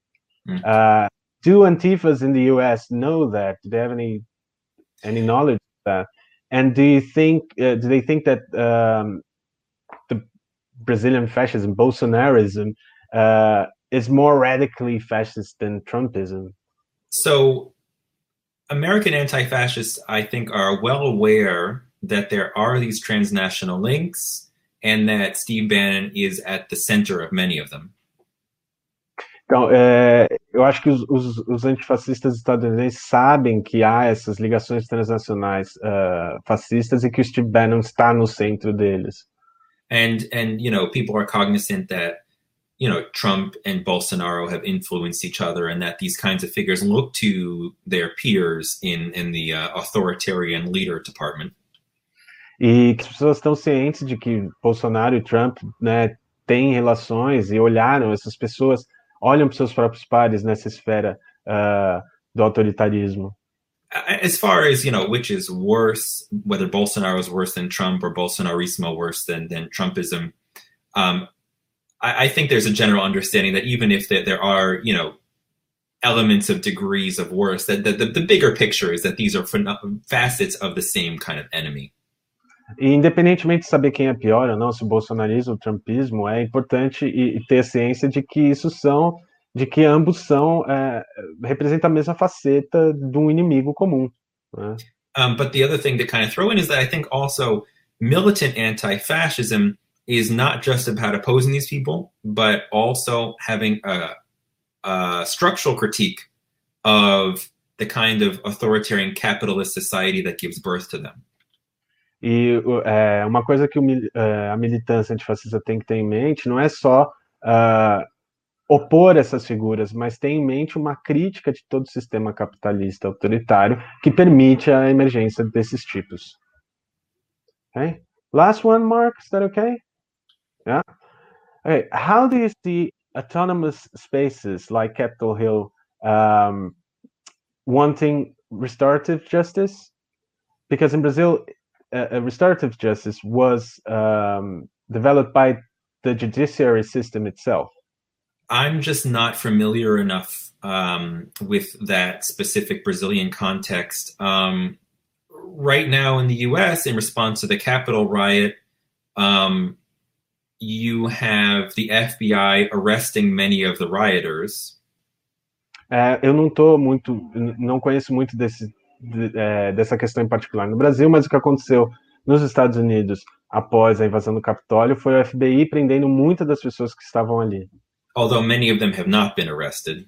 Mm. Uh, do Antifas in the US know that? Do they have any any knowledge that? And do you think uh, do they think that um, the Brazilian fascism, Bolsonarism, uh, is more radically fascist than Trumpism? So, American anti-fascists, I think, are well aware that there are these transnational links, and that Steve Bannon is at the center of many of them. Então, é, eu acho que os, os, os, antifascistas estadunidenses sabem que há essas ligações transnacionais uh, fascistas e que o Steve Bannon está no centro deles. And and you know, people are cognizant that you know Trump and Bolsonaro have influenced each other, and that these kinds of figures look to their peers in in the uh, authoritarian leader department. E que as pessoas estão cientes de que Bolsonaro e Trump, né, têm relações e olharam essas pessoas olham para seus próprios pares nessa esfera uh, do autoritarismo. As far as you know, which is worse, whether Bolsonaro is worse than Trump or Bolsonarismo worse than than Trumpism, um, I, I, think there's a general understanding that even if there are you know elements of degrees of worse, that the, the bigger picture is that these are facets of the same kind of enemy. E independentemente de saber quem é pior ou não, se o bolsonarismo o trumpismo, é importante e, e ter ciência de que isso são, de que ambos são, é, representam a mesma faceta de um inimigo comum. Né? Um, but the other thing to kind of throw in is that I think also militant anti-fascism is not just about opposing these people, but also having a, a structural critique of the kind of authoritarian capitalist society that gives birth to them. E é, uma coisa que o, é, a militância antifascista tem que ter em mente não é só uh, opor essas figuras, mas tem em mente uma crítica de todo o sistema capitalista autoritário que permite a emergência desses tipos. Okay? Last one, Mark, is that okay? Yeah. Okay. How do you see autonomous spaces like Capitol Hill um, wanting restorative justice? Because in Brazil, uh, restorative justice was um, developed by the judiciary system itself. I'm just not familiar enough um, with that specific Brazilian context. Um, right now in the US, in response to the Capitol riot, um, you have the FBI arresting many of the rioters. É, eu não tô muito, não conheço muito desse é, dessa questão em particular no Brasil, mas o que aconteceu nos Estados Unidos após a invasão do Capitólio foi o FBI prendendo muitas das pessoas que estavam ali. Although many of them have not been arrested.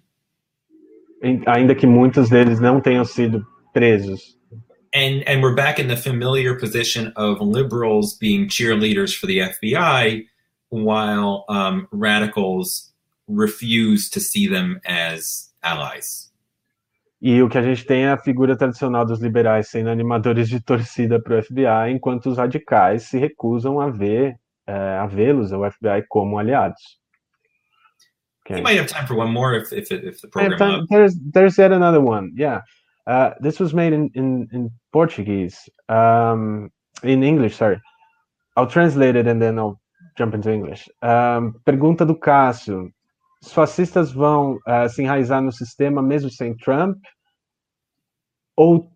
Ainda que muitos deles não tenham sido presos. And and we're back in the familiar position of liberals being cheerleaders for the FBI while um, radicals refuse to see them as allies. E o que a gente tem é a figura tradicional dos liberais sendo animadores de torcida para o FBI, enquanto os radicais se recusam a ver é, a vê-los, o FBI, como aliados. Okay. You might have time for one more if, if, if the program. Time, there's, there's yet another one. Yeah. Uh, this was made in, in, in Portuguese, um, in English, sorry. I'll translate it and then I'll jump into English. Um, pergunta do Cássio os fascistas vão uh, se enraizar no sistema mesmo sem Trump? Ou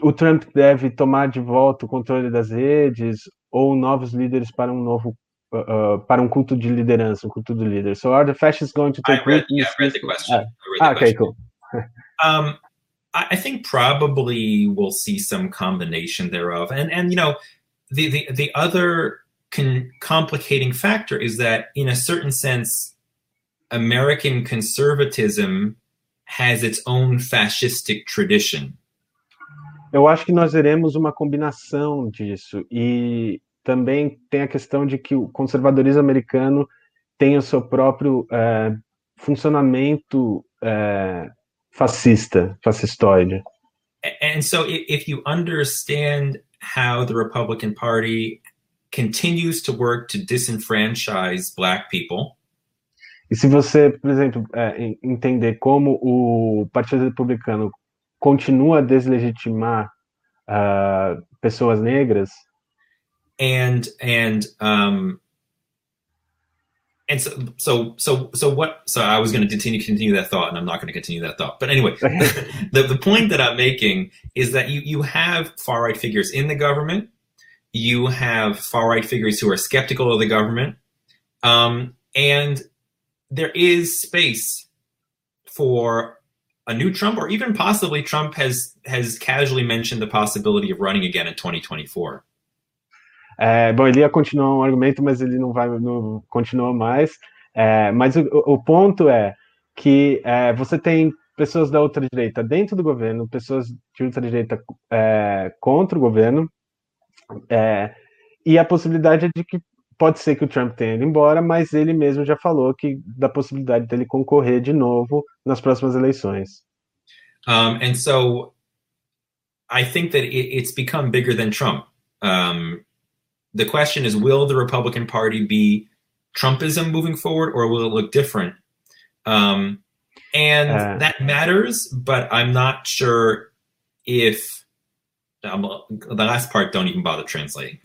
o Trump deve tomar de volta o controle das redes? Ou novos líderes para um novo uh, para um culto de liderança, um culto do líder? So are the fascists going to take I read, yeah, I read the question. Ah, ah okay, cool. <laughs> um, I think probably we'll see some combination thereof, and and you know, the the the other con- complicating factor is that in a certain sense American conservatism has its own fascistic tradition. Eu acho que nós veremos uma combinação disso e também tem a questão de que o conservadorismo americano tem o seu próprio é, funcionamento é, fascista, fascistoide. And so, if you understand how the Republican Party continues to work to disenfranchise Black people, E se você, por exemplo, é, entender como o Partido Republicano continua a deslegitimar uh, pessoas negras, and and um, and so so so so what so i was going to continue continue that thought and i'm not going to continue that thought. But anyway <laughs> the, the point that i'm making is that you you have far right figures in the government. You have far right figures who are skeptical of the government. Um, and there is space for a new trump or even possibly trump has has casually mentioned the possibility of running again in 2024 É, bom, ele ia continuar um argumento, mas ele não vai, não continua mais. É, mas o, o, ponto é que é, você tem pessoas da outra direita dentro do governo, pessoas de ultra direita é, contra o governo, é, e a possibilidade é de que pode ser que o Trump tenha ido embora, mas ele mesmo já falou que da possibilidade dele concorrer de novo nas próximas eleições. Um, and so I think that it, it's become bigger than Trump. Um, the question is will the Republican Party be Trumpism moving forward or will it look different? Um, and uh, that matters, but I'm not sure if um, the last part don't even bother translating.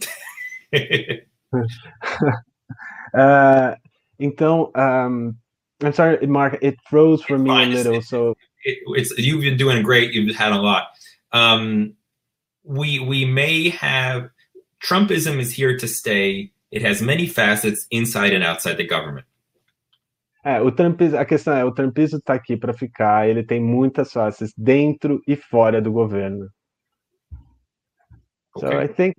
<laughs> <laughs> uh, então, um, I'm sorry, Mark, it froze for it's me fine. a little. It's, so it, it's you've been doing great. You've had a lot. Um, we we may have Trumpism is here to stay. It has many facets inside and outside the government. É, o Trumpismo, a questão é, o Trumpismo está aqui para ficar, ele tem muitas faces dentro e fora do governo. Okay. So I think,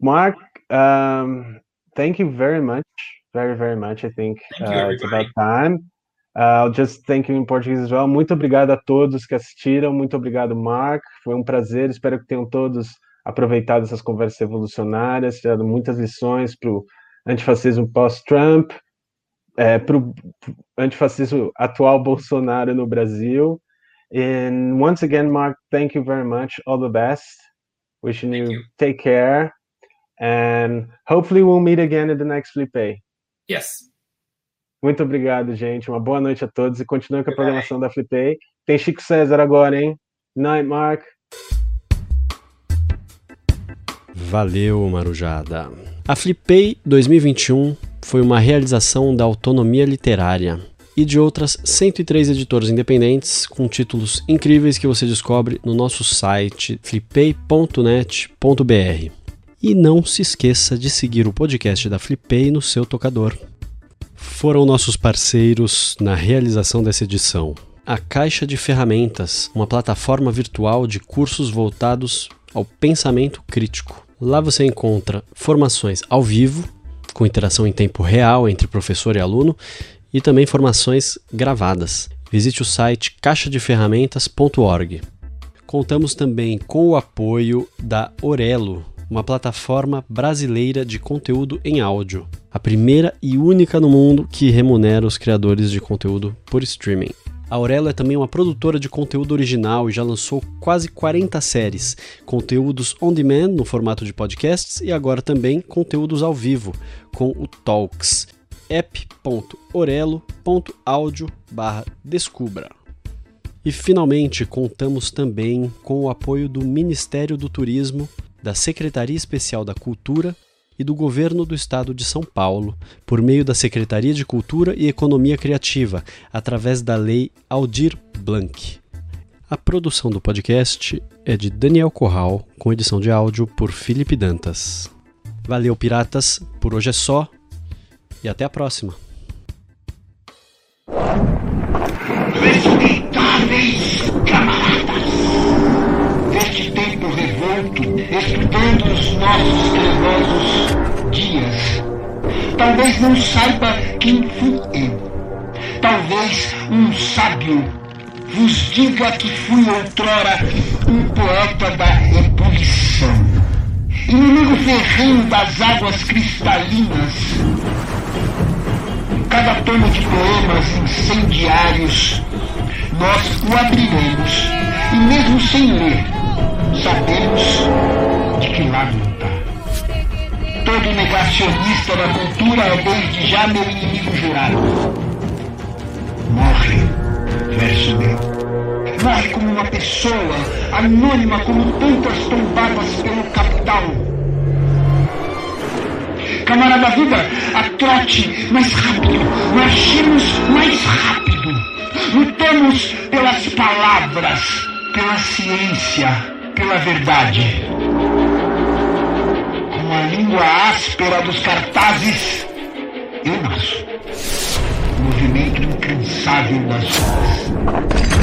Mark, um, thank you very much, very, very much. I think uh, it's about time. Uh, I'll just thank you em português as well. Muito obrigado a todos que assistiram, muito obrigado, Mark. Foi um prazer, espero que tenham todos aproveitado essas conversas revolucionárias, tirado muitas lições para o antifascismo pós-Trump, é, para o antifascismo atual Bolsonaro no Brasil. And once again, Mark, thank you very much. All the best. Wishing you, you, take care. And hopefully we'll meet again in the next Flip Yes. Muito obrigado, gente. Uma boa noite a todos e continue com a programação da Flip Tem Chico César agora, hein? Night, Mark. Valeu, Marujada. A Flipei 2021 foi uma realização da autonomia literária e de outras 103 editoras independentes com títulos incríveis que você descobre no nosso site flipei.net.br. E não se esqueça de seguir o podcast da Flipei no seu tocador. Foram nossos parceiros na realização dessa edição. A Caixa de Ferramentas, uma plataforma virtual de cursos voltados ao pensamento crítico. Lá você encontra formações ao vivo, com interação em tempo real entre professor e aluno, e também formações gravadas. Visite o site caixadeferramentas.org. Contamos também com o apoio da Orelo, uma plataforma brasileira de conteúdo em áudio, a primeira e única no mundo que remunera os criadores de conteúdo por streaming. A Aurelo é também uma produtora de conteúdo original e já lançou quase 40 séries, conteúdos on demand no formato de podcasts e agora também conteúdos ao vivo com o Talks app.orelo.audio/descubra. E finalmente contamos também com o apoio do Ministério do Turismo, da Secretaria Especial da Cultura e do Governo do Estado de São Paulo, por meio da Secretaria de Cultura e Economia Criativa, através da Lei Aldir Blanc. A produção do podcast é de Daniel Corral, com edição de áudio por Felipe Dantas. Valeu, piratas, por hoje é só e até a próxima. Respeitáveis camaradas, revolto, estudando os nossos cremosos dias. Talvez não saiba quem fui eu. Talvez um sábio vos diga que fui outrora um poeta da ebulição, inimigo ferrenho das águas cristalinas. Cada tomo de poemas incendiários, nós o abriremos, e mesmo sem ler, sabemos de que lado está. Todo negacionista da cultura é desde já meu inimigo jurado. Vida. Morre como uma pessoa, anônima como tantas tombadas pelo capital. Camarada Vida, trote mais rápido, marchemos mais rápido. Lutamos pelas palavras, pela ciência, pela verdade. Com a língua áspera dos cartazes, eu nasço. O movimento incansável das ruas.